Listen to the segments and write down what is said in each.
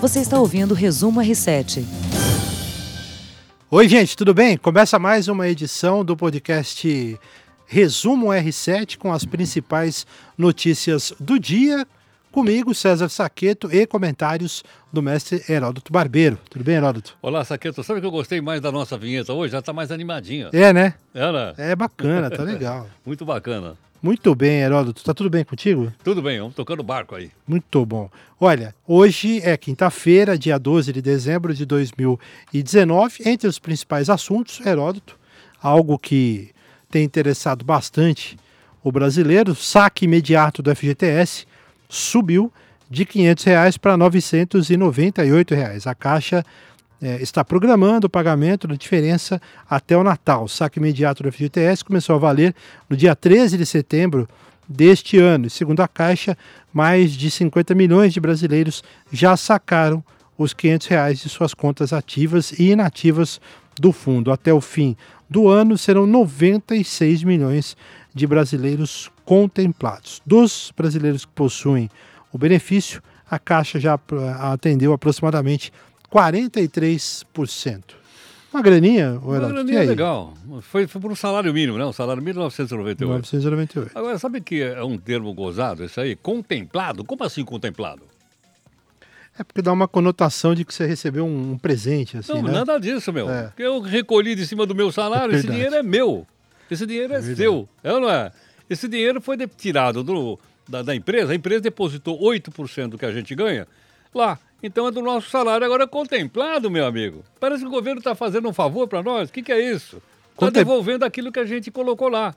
Você está ouvindo o Resumo R7. Oi, gente, tudo bem? Começa mais uma edição do podcast Resumo R7 com as principais notícias do dia. Comigo, César Saqueto e comentários do mestre Heródoto Barbeiro. Tudo bem, Heródoto? Olá, Saqueto. Sabe que eu gostei mais da nossa vinheta hoje? Já está mais animadinha. É, né? É, né? É bacana, tá legal. Muito bacana. Muito bem, Heródoto. Tá tudo bem contigo? Tudo bem, vamos tocando barco aí. Muito bom. Olha, hoje é quinta-feira, dia 12 de dezembro de 2019. Entre os principais assuntos, Heródoto, algo que tem interessado bastante o brasileiro, saque imediato do FGTS subiu de 500 reais para 998 reais. A Caixa é, está programando o pagamento da diferença até o Natal. O saque imediato do FGTS começou a valer no dia 13 de setembro deste ano. E segundo a Caixa, mais de 50 milhões de brasileiros já sacaram os 500 reais de suas contas ativas e inativas do fundo. Até o fim do ano serão 96 milhões de brasileiros contemplados. Dos brasileiros que possuem o benefício, a Caixa já atendeu aproximadamente 43%. Uma graninha, Uma graninha legal. Foi, foi por um salário mínimo, né? Um salário mínimo 998. 998. Agora, sabe que é um termo gozado isso aí? Contemplado? Como assim contemplado? É porque dá uma conotação de que você recebeu um, um presente, assim, Não, né? nada disso, meu. É. Eu recolhi de cima do meu salário, é esse dinheiro é meu. Esse dinheiro é, é seu. É ou não é? Esse dinheiro foi tirado do, da, da empresa, a empresa depositou 8% do que a gente ganha lá. Então é do nosso salário agora contemplado, meu amigo. Parece que o governo está fazendo um favor para nós. O que, que, é isso? Está Contem... devolvendo aquilo que a gente colocou lá.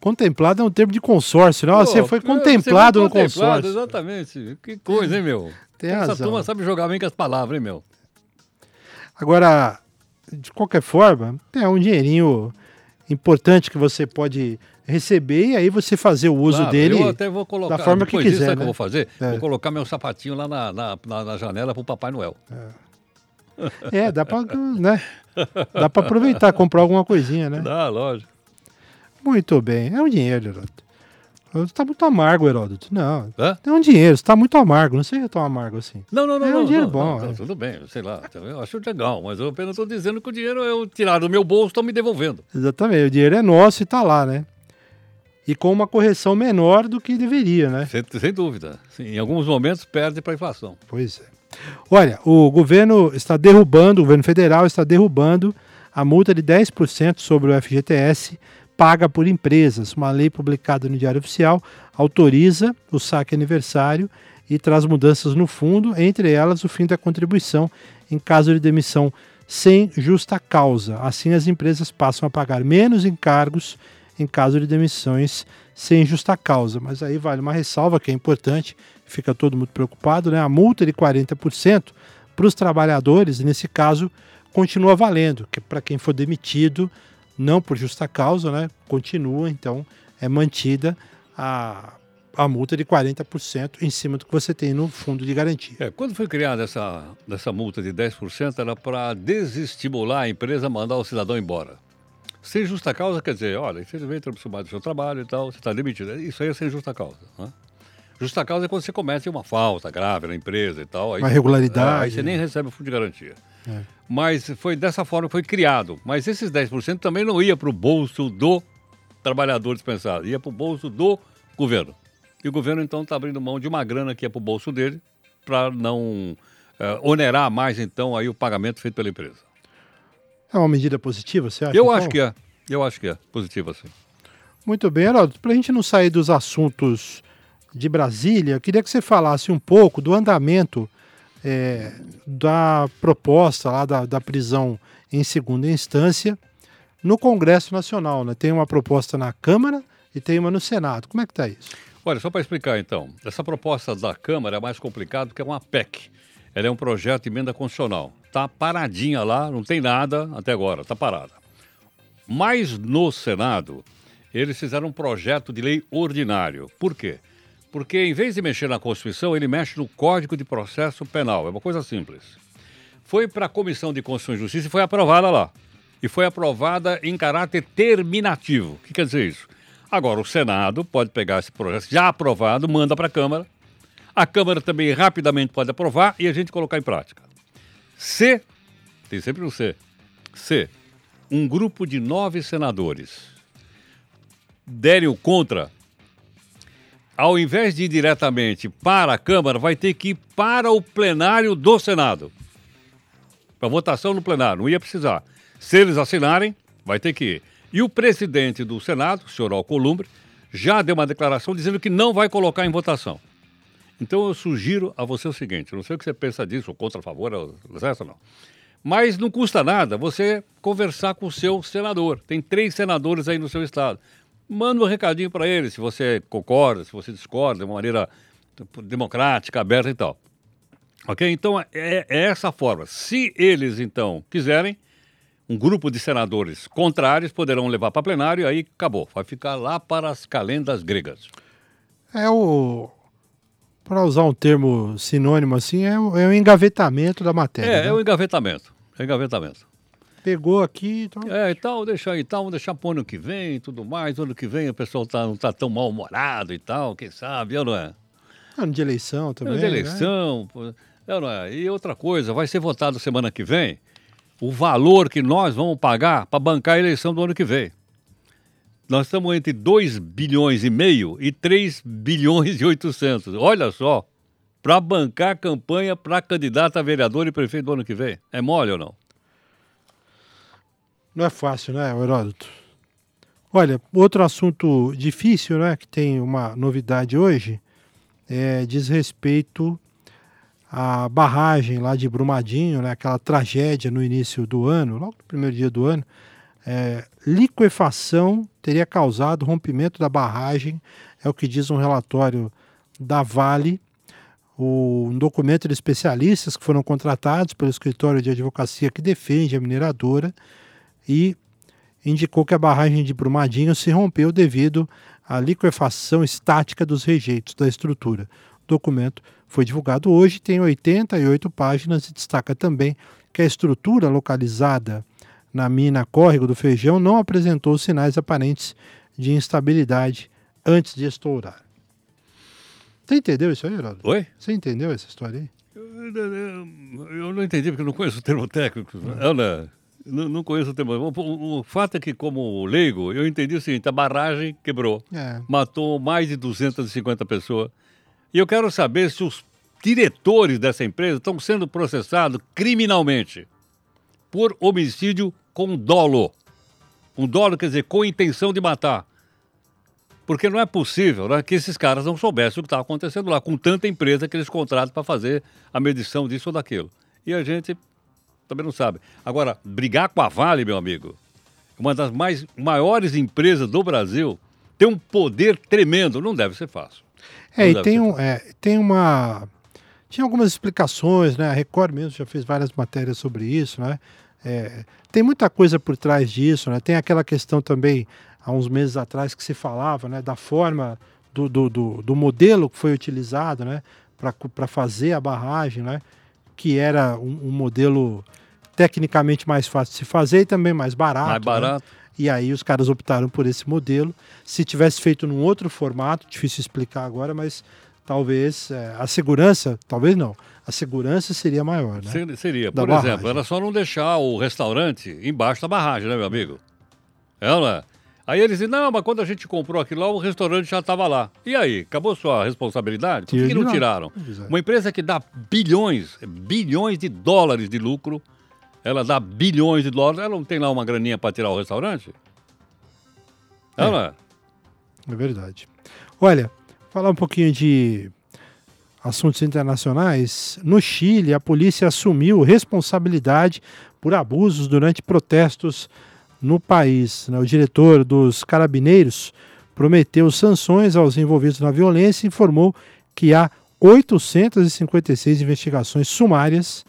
Contemplado é um termo de consórcio, não? Pô, você foi contemplado você foi no contemplado, consórcio. Exatamente. Que coisa, hein, meu? Tem Essa razão. turma sabe jogar bem com as palavras, hein, meu? Agora, de qualquer forma, é um dinheirinho importante que você pode receber e aí você fazer o uso claro, dele eu até vou colocar, da forma que quiser. Disso, né? que eu vou fazer? É. Vou colocar meu sapatinho lá na, na, na, janela para o Papai Noel. É, é dá para né? dá para aproveitar, comprar alguma coisinha, né? Dá, lógico. Muito bem, é um dinheiro, Heródoto. Está muito amargo, Heródoto. Não, Hã? é um dinheiro, está muito amargo. Não sei se tão amargo assim. Não, não, não. É um não, dinheiro não, bom. Não, é. tudo bem, sei lá. Eu acho legal, mas eu apenas estou dizendo que o dinheiro eu tirar do meu bolso, estão me devolvendo. Exatamente, o dinheiro é nosso e está lá, né? E com uma correção menor do que deveria, né? Sem, sem dúvida. Sim, em alguns momentos perde para a inflação. Pois é. Olha, o governo está derrubando, o governo federal está derrubando a multa de 10% sobre o FGTS paga por empresas. Uma lei publicada no Diário Oficial autoriza o saque aniversário e traz mudanças no fundo, entre elas o fim da contribuição em caso de demissão sem justa causa. Assim, as empresas passam a pagar menos encargos em caso de demissões sem justa causa. Mas aí vale uma ressalva que é importante, fica todo mundo preocupado, né? A multa de 40% para os trabalhadores, nesse caso, continua valendo, que para quem for demitido, não por justa causa, né? Continua, então, é mantida a, a multa de 40% em cima do que você tem no fundo de garantia. É, quando foi criada essa, essa multa de 10%, era para desestimular a empresa a mandar o cidadão embora. Sem justa causa quer dizer, olha, infelizmente eu mais do seu trabalho e tal, você está demitido. Isso aí é sem justa causa. Né? Justa causa é quando você comete uma falta grave na empresa e tal. Aí, uma irregularidade. É, aí você nem recebe o fundo de garantia. É. Mas foi dessa forma que foi criado. Mas esses 10% também não ia para o bolso do trabalhador dispensado, ia para o bolso do governo. E o governo então está abrindo mão de uma grana que ia para o bolso dele para não é, onerar mais então aí o pagamento feito pela empresa. É uma medida positiva, você acha? Eu então? acho que é. Eu acho que é positiva, sim. Muito bem, Heraldo. Para a gente não sair dos assuntos de Brasília, eu queria que você falasse um pouco do andamento é, da proposta lá da, da prisão em segunda instância no Congresso Nacional. Né? Tem uma proposta na Câmara e tem uma no Senado. Como é que está isso? Olha, só para explicar então, essa proposta da Câmara é mais complicada porque é uma PEC. Ela é um projeto de emenda constitucional. Está paradinha lá, não tem nada até agora, está parada. Mas no Senado, eles fizeram um projeto de lei ordinário. Por quê? Porque em vez de mexer na Constituição, ele mexe no Código de Processo Penal. É uma coisa simples. Foi para a Comissão de Constituição e Justiça e foi aprovada lá. E foi aprovada em caráter terminativo. O que quer dizer isso? Agora, o Senado pode pegar esse projeto já aprovado, manda para a Câmara. A Câmara também rapidamente pode aprovar e a gente colocar em prática. Se, tem sempre um C, se um grupo de nove senadores derem o contra, ao invés de ir diretamente para a Câmara, vai ter que ir para o plenário do Senado. Para votação no plenário, não ia precisar. Se eles assinarem, vai ter que ir. E o presidente do Senado, o senhor Alcolumbre, já deu uma declaração dizendo que não vai colocar em votação. Então eu sugiro a você o seguinte: não sei o que você pensa disso, contra, a favor, essa não. Mas não custa nada você conversar com o seu senador. Tem três senadores aí no seu estado. Manda um recadinho para eles, se você concorda, se você discorda, de uma maneira democrática, aberta e tal. Ok? Então é, é essa forma. Se eles então quiserem, um grupo de senadores contrários poderão levar para plenário e aí acabou. Vai ficar lá para as calendas gregas. É o para usar um termo sinônimo assim, é o, é o engavetamento da matéria. É, né? é o engavetamento. É engavetamento. Pegou aqui. Então... É, e tal, deixa aí, tal, deixar para o ano que vem e tudo mais. Ano que vem o pessoal tá, não tá tão mal-humorado e tal, quem sabe, eu não é? Ano de eleição também. Ano de eleição, né? eu não é? E outra coisa, vai ser votado semana que vem o valor que nós vamos pagar para bancar a eleição do ano que vem. Nós estamos entre 2 bilhões e meio e 3 bilhões e 800. Olha só, para bancar a campanha para candidato a vereador e prefeito do ano que vem. É mole ou não? Não é fácil, né, Heródoto? Olha, outro assunto difícil, né, que tem uma novidade hoje, é, diz respeito à barragem lá de Brumadinho, né, aquela tragédia no início do ano, logo no primeiro dia do ano, é, liquefação teria causado rompimento da barragem, é o que diz um relatório da Vale, o, um documento de especialistas que foram contratados pelo escritório de advocacia que defende a mineradora e indicou que a barragem de Brumadinho se rompeu devido à liquefação estática dos rejeitos da estrutura. O documento foi divulgado hoje, tem 88 páginas e destaca também que a estrutura localizada na mina Córrego do Feijão não apresentou sinais aparentes de instabilidade antes de estourar. Você entendeu isso aí, Geraldo? Oi? Você entendeu essa história aí? Eu, eu, eu não entendi, porque eu não conheço o termo técnico. Eu não, não conheço o termo. O, o, o, fato é que, como leigo, eu entendi o seguinte: a barragem quebrou, é. matou mais de 250 pessoas. E eu quero saber se os diretores dessa empresa estão sendo processados criminalmente por homicídio com dolo. Um dolo quer dizer com intenção de matar. Porque não é possível né, que esses caras não soubessem o que estava acontecendo lá, com tanta empresa que eles contratam para fazer a medição disso ou daquilo. E a gente também não sabe. Agora, brigar com a Vale, meu amigo, uma das mais maiores empresas do Brasil, tem um poder tremendo, não deve ser fácil. É, e tem, um, é, tem uma. Tinha algumas explicações, né? A Record mesmo já fez várias matérias sobre isso, né? É, tem muita coisa por trás disso, né? Tem aquela questão também, há uns meses atrás, que se falava né, da forma do, do, do, do modelo que foi utilizado né, para fazer a barragem, né? Que era um, um, modelo tecnicamente mais fácil de se fazer e também mais barato. Mais barato. Né? E aí os caras optaram por esse modelo. Se tivesse feito num outro formato, difícil explicar agora, mas talvez é, a segurança, talvez não, a segurança seria maior, né? Seria, por barragem. exemplo, era só não deixar o restaurante embaixo da barragem, né, meu amigo? Ela. É, aí eles dizem, não, mas quando a gente comprou aquilo lá, o restaurante já estava lá. E aí, acabou sua responsabilidade? Por que, que não tiraram? Uma empresa que dá bilhões, bilhões de dólares de lucro, ela dá bilhões de dólares, ela não tem lá uma graninha para tirar o restaurante? Ela. É. é verdade. Olha, falar um pouquinho de assuntos internacionais, no Chile, a polícia assumiu responsabilidade por abusos durante protestos no país. Né? O diretor dos Carabineiros prometeu sanções aos envolvidos na violência e informou que há 856 investigações sumárias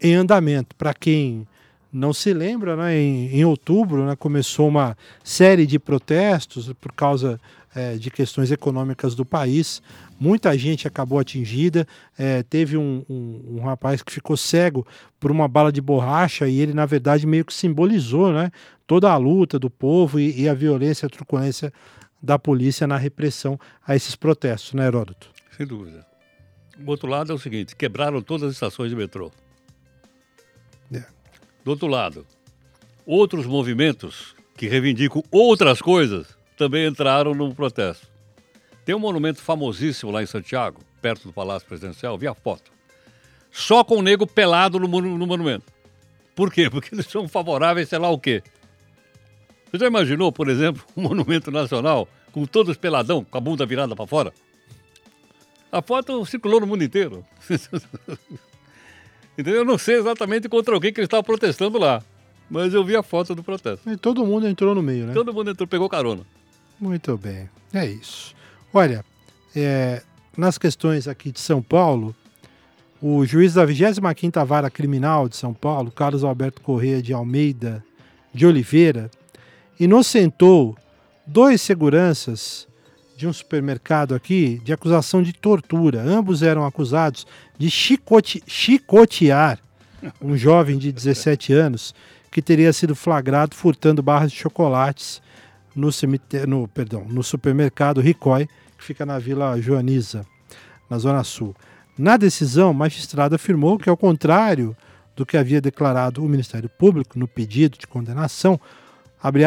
em andamento. Para quem não se lembra, né, em, em outubro né, começou uma série de protestos por causa é, de questões econômicas do país. Muita gente acabou atingida. É, teve um, um, um, rapaz que ficou cego por uma bala de borracha e ele, na verdade, meio que simbolizou né, toda a luta do povo e, e a violência, a truculência da polícia na repressão a esses protestos, né, Heródoto? Sem dúvida. O outro lado é o seguinte: quebraram todas as estações de metrô. É. Do outro lado, outros movimentos que reivindicam outras coisas também entraram no protesto. Tem um monumento famosíssimo lá em Santiago, perto do Palácio Presidencial, vi a foto. Só com o nego pelado no, no monumento. Por quê? Porque eles são favoráveis, sei lá o quê. Você já imaginou, por exemplo, um monumento nacional com todos peladão, com a bunda virada para fora? A foto circulou no mundo inteiro. Entendeu? Eu não sei exatamente contra o que estavam protestando lá. Mas eu vi a foto do protesto. E todo mundo entrou no meio, né? Todo mundo entrou, pegou carona. Muito bem, é isso. Olha, é, nas questões aqui de São Paulo, o juiz da 25ª Vara Criminal de São Paulo, Carlos Alberto Corrêa de Almeida de Oliveira, inocentou dois seguranças de um supermercado aqui de acusação de tortura. Ambos eram acusados de chicote- chicotear um jovem de 17 anos que teria sido flagrado furtando barras de chocolates no, cemitério, no, perdão, no supermercado Ricói, que fica na Vila Joaniza, na Zona Sul. Na decisão, o magistrado afirmou que, ao contrário do que havia declarado o Ministério Público no pedido de condenação,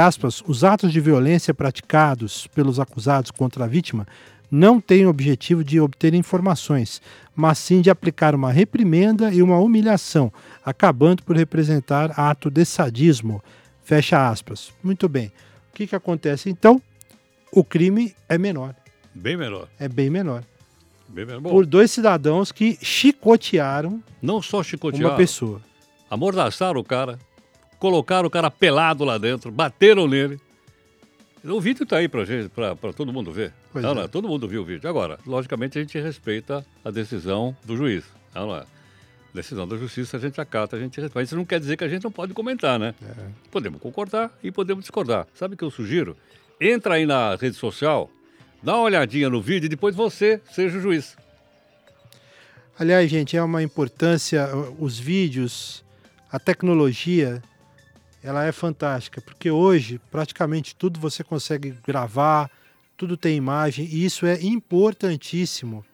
aspas, os atos de violência praticados pelos acusados contra a vítima não têm o objetivo de obter informações, mas sim de aplicar uma reprimenda e uma humilhação, acabando por representar ato de sadismo. Fecha aspas. Muito bem. O que, que acontece então? O crime é menor, Bem melhor. é bem menor. Bem. Bom, Por dois cidadãos que chicotearam não só chicotearam, uma pessoa. amordaçaram o cara, colocaram o cara pelado lá dentro, bateram nele. O vídeo tá aí pra gente, pra todo mundo ver. Pois Não, é. não? Todo mundo viu o vídeo. Agora, logicamente, a gente respeita a decisão do juiz. Não, não é? Decisão da justiça a gente acata, a gente respeita. Isso não quer dizer que a gente não pode comentar, né? É. Podemos concordar e podemos discordar. Sabe o que eu sugiro? Entra aí na rede social, dá uma olhadinha no vídeo e depois você seja o juiz. Aliás, gente, é uma importância, os vídeos, a tecnologia, ela é fantástica, porque hoje praticamente tudo você consegue gravar, tudo tem imagem, e isso é importantíssimo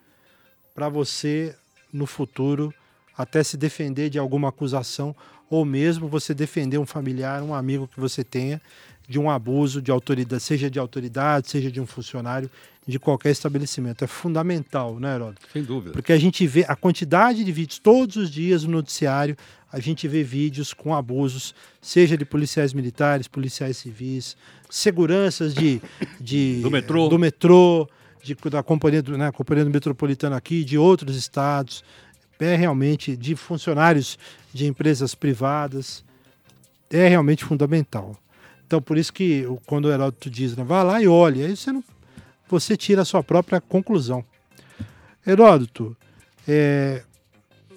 para você no futuro até se defender de alguma acusação ou mesmo você defender um familiar, um amigo que você tenha de um abuso de autoridade, seja de autoridade, seja de um funcionário de qualquer estabelecimento. É fundamental, né, Heródoto? Sem dúvida. Porque a gente vê a quantidade de vídeos todos os dias no noticiário, a gente vê vídeos com abusos, seja de policiais militares, policiais civis, seguranças de, de Do metrô. do metrô, de- da companhia do, né, companhia do metropolitano aqui, de outros estados, é realmente de funcionários de empresas privadas, é realmente fundamental. Então por isso que quando o Heródoto diz, né, vá lá e olhe, aí você não, você tira a sua própria conclusão. Heródoto, é,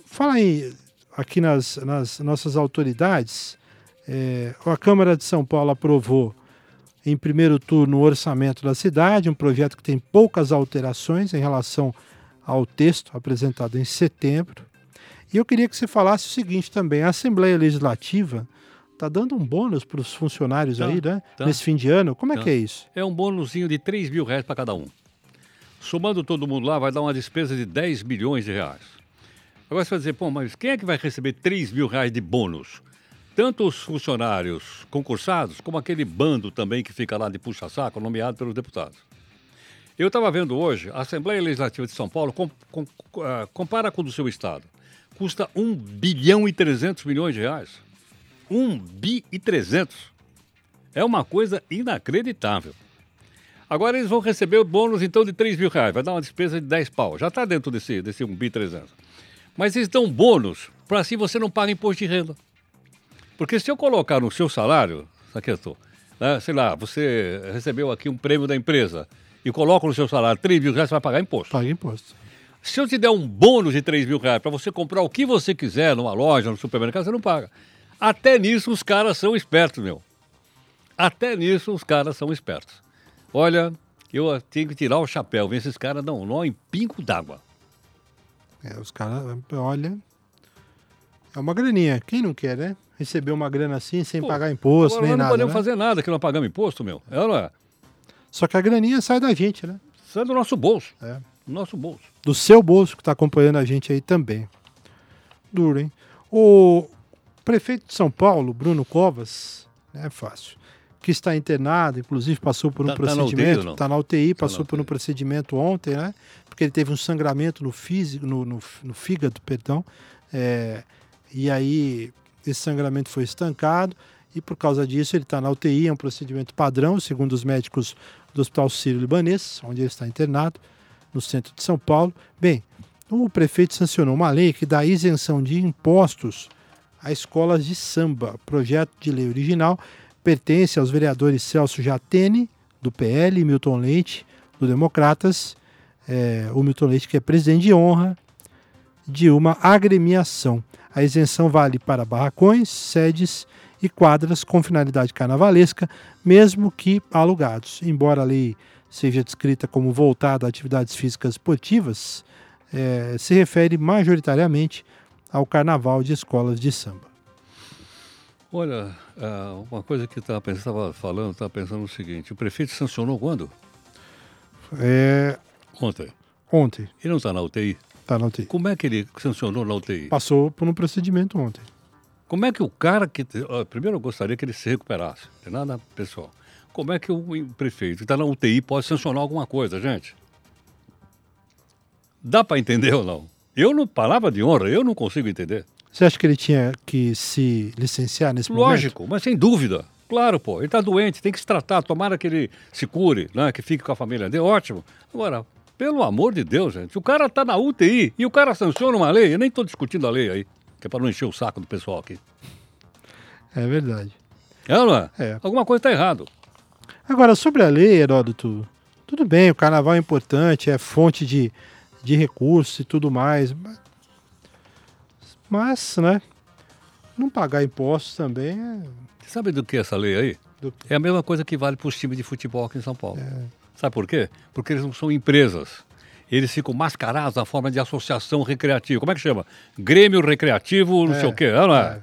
fala aí aqui nas, nas nossas autoridades. é, a Câmara de São Paulo aprovou em primeiro turno o orçamento da cidade, um projeto que tem poucas alterações em relação ao texto apresentado em setembro. E eu queria que você falasse o seguinte também: a Assembleia Legislativa está dando um bônus para os funcionários Tá, aí, né? tá. Nesse fim de ano. Como é Tá. que é isso? É um bônusinho de 3 mil reais para cada um. Somando todo mundo lá, vai dar uma despesa de 10 milhões de reais. Agora você vai dizer, pô, mas quem é que vai receber 3 mil reais de bônus? Tanto os funcionários concursados, como aquele bando também que fica lá de puxa-saco, nomeado pelos deputados. Eu estava vendo hoje, a Assembleia Legislativa de São Paulo com- com- ah, compara com o do seu estado. Custa 1 bilhão e 300 milhões de reais. 1 bi e 300. É uma coisa inacreditável. Agora eles vão receber o bônus então de 3 mil reais, vai dar uma despesa de 10 pau. Já está dentro desse, desse 1 bi 300. Mas eles dão bônus para assim você não paga imposto de renda. Porque se eu colocar no seu salário, Saqueto, né, sei lá, você recebeu aqui um prêmio da empresa e coloca no seu salário 3 mil reais, você vai pagar imposto. Paga imposto. Se eu te der um bônus de 3 mil reais para você comprar o que você quiser numa loja, no supermercado, você não paga. Até nisso os caras são espertos, meu. Até nisso os caras são espertos. Olha, eu tenho que tirar o chapéu, esses caras dão um nó em pingo d'água. É, os caras, olha. É uma graninha. Quem não quer, né? Receber uma grana assim sem Pô, pagar imposto, nem nós não nada. podemos né? fazer nada que não pagamos imposto, meu. É, é? Só que a graninha sai da gente, né? É do nosso bolso. É. Nosso bolso. Do seu bolso, que está acompanhando a gente aí também. Duro, hein? O prefeito de São Paulo, Bruno Covas, é fácil, que está internado, inclusive passou por um Tá- tá procedimento, está na UTI, Tá na passou por um UTI. procedimento ontem, né? Porque ele teve um sangramento no físico, no, no, no fígado, perdão, é, e aí esse sangramento foi estancado e por causa disso ele está na UTI, é um procedimento padrão, segundo os médicos do Hospital Sírio-Libanês, onde ele está internado, no centro de São Paulo. Bem, o prefeito sancionou uma lei que dá isenção de impostos a escolas de samba. O projeto de lei original pertence aos vereadores Celso Jatene, do PL, e Milton Leite, do Democratas. É, o Milton Leite, que é presidente de honra de uma agremiação. A isenção vale para barracões, sedes e quadras com finalidade carnavalesca, mesmo que alugados. Embora a lei seja descrita como voltada a atividades físicas esportivas, eh, se refere majoritariamente ao carnaval de escolas de samba. Olha, ah, uma coisa que estava pensando, falando, estava pensando o seguinte: o prefeito sancionou quando? É, Ontem. ontem, Ele não está na UTI. tá na UTI. Como é que ele sancionou na UTI? Passou por um procedimento ontem. Como é que o cara que. Primeiro eu gostaria que ele se recuperasse. Não tem nada pessoal. Como é que o prefeito que está na UTI pode sancionar alguma coisa, gente? Dá para entender ou não? Eu não, palavra de honra, eu não consigo entender. Você acha que ele tinha que se licenciar nesse momento? Lógico, mas sem dúvida. Claro, pô, ele está doente, tem que se tratar, tomara que ele se cure, né, que fique com a família dele, ótimo. Agora, pelo amor de Deus, gente, o cara está na UTI e o cara sanciona uma lei, eu nem estou discutindo a lei aí, que é para não encher o saco do pessoal aqui. É verdade. É não é? É. Alguma coisa está errado. Agora, sobre a lei, Heródoto, tudo bem, o carnaval é importante, é fonte de, de recursos e tudo mais. mas- Mas, né? Não pagar impostos também é. Sabe do que é essa lei aí? É a mesma coisa que vale para os times de futebol aqui em São Paulo. Sabe por quê? Porque eles não são empresas. Eles ficam mascarados na forma de associação recreativa. Como é que chama? Grêmio recreativo, não É, sei o quê. Não é? é.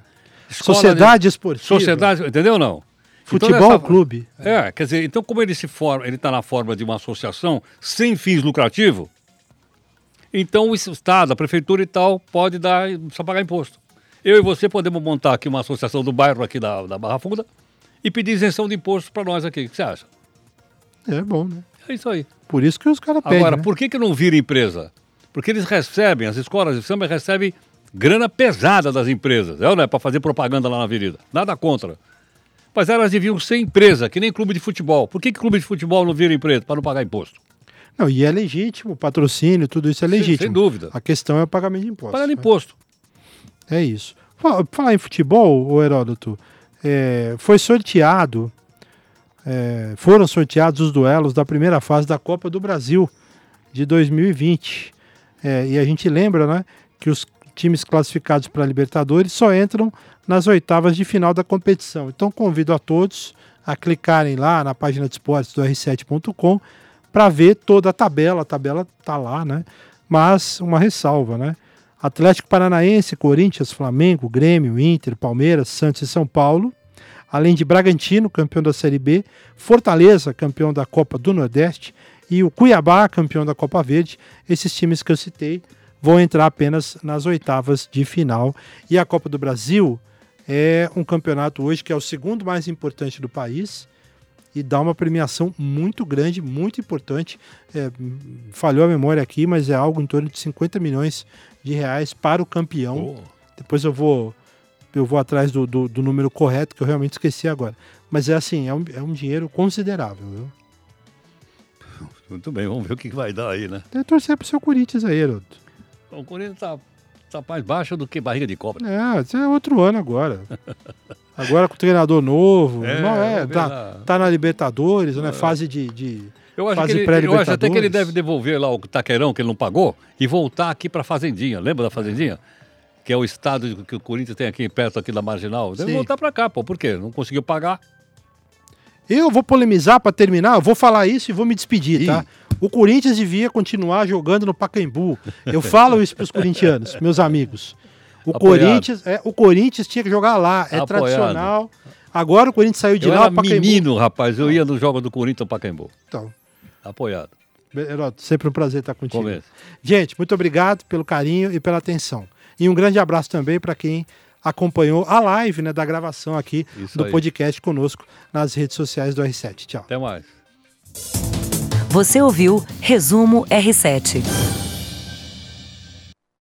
Escola Sociedade de... esportiva. Sociedade, entendeu ou não? Futebol Então, essa- clube. É, quer dizer, então como ele se forma, ele está na forma de uma associação sem fins lucrativos, então o Estado, a prefeitura e tal, pode dar, precisa pagar imposto. Eu e você podemos montar aqui uma associação do bairro aqui da, da Barra Funda e pedir isenção de impostos para nós aqui. O que você acha? É bom, né? É isso aí. Por isso que os caras pedem. Agora, né? por que, que não vira empresa? Porque eles recebem, as escolas de samba recebem grana pesada das empresas, é, ou não é? Para fazer propaganda lá na avenida. Nada contra. Mas elas deviam ser empresa, que nem clube de futebol. Por que, que clube de futebol não vira empresa? Para não pagar imposto. Não, e é legítimo, patrocínio, tudo isso é Sem- legítimo. sem dúvida. A questão é o pagamento de impostos. Pagando né? imposto. É isso. Fa- Falar em futebol, o Heródoto, é, foi sorteado, é, foram sorteados os duelos da primeira fase da Copa do Brasil de 2020. É, e a gente lembra né, que os times classificados para a Libertadores só entram nas oitavas de final da competição. Então convido a todos a clicarem lá na página de esportes do r7.com para ver toda a tabela. A tabela está lá, né? Mas uma ressalva, né? Atlético Paranaense, Corinthians, Flamengo, Grêmio, Inter, Palmeiras, Santos e São Paulo, além de Bragantino, campeão da Série B, Fortaleza, campeão da Copa do Nordeste, e o Cuiabá, campeão da Copa Verde. Esses times que eu citei vão entrar apenas nas oitavas de final. E a Copa do Brasil é um campeonato hoje que é o segundo mais importante do país e dá uma premiação muito grande, muito importante. É, falhou a memória aqui, mas é algo em torno de 50 milhões de reais para o campeão. Depois eu vou eu vou atrás do, do, do número correto, que eu realmente esqueci agora. Mas é assim, é um, é um dinheiro considerável. Viu? Muito bem, vamos ver o que vai dar aí, né? Tem que torcer pro seu Corinthians aí, Heroto. O Corinthians tá, tá mais baixo do que barriga de cobra. É, isso é outro ano agora. Agora com treinador novo. É, não é, tá, lá. tá na Libertadores, né? Fase de. de Eu acho, ele, eu acho até que ele deve devolver lá o taqueirão que ele não pagou e voltar aqui para Fazendinha. Lembra da Fazendinha? Que é o estado que o Corinthians tem aqui perto aqui da Marginal. Deve Sim. voltar para cá, pô. Por quê? Não conseguiu pagar? Eu vou polemizar para terminar, eu vou falar isso e vou me despedir, Ih. tá? O Corinthians devia continuar jogando no Pacaembu. Eu falo isso para os corintianos, meus amigos. O Apoiado. Corinthians, é, o Corinthians tinha que jogar lá, é Apoiado. tradicional. Agora o Corinthians saiu de eu lá, era Pacaembu. menino, rapaz. Eu ia nos jogos do Corinthians no Pacaembu. Então, Apoiado. Heródoto, sempre um prazer estar contigo. Começo. Gente, muito obrigado pelo carinho e pela atenção. E um grande abraço também para quem acompanhou a live né, da gravação aqui Isso do aí. podcast conosco nas redes sociais do R7. Tchau. Até mais. Você ouviu Resumo R7.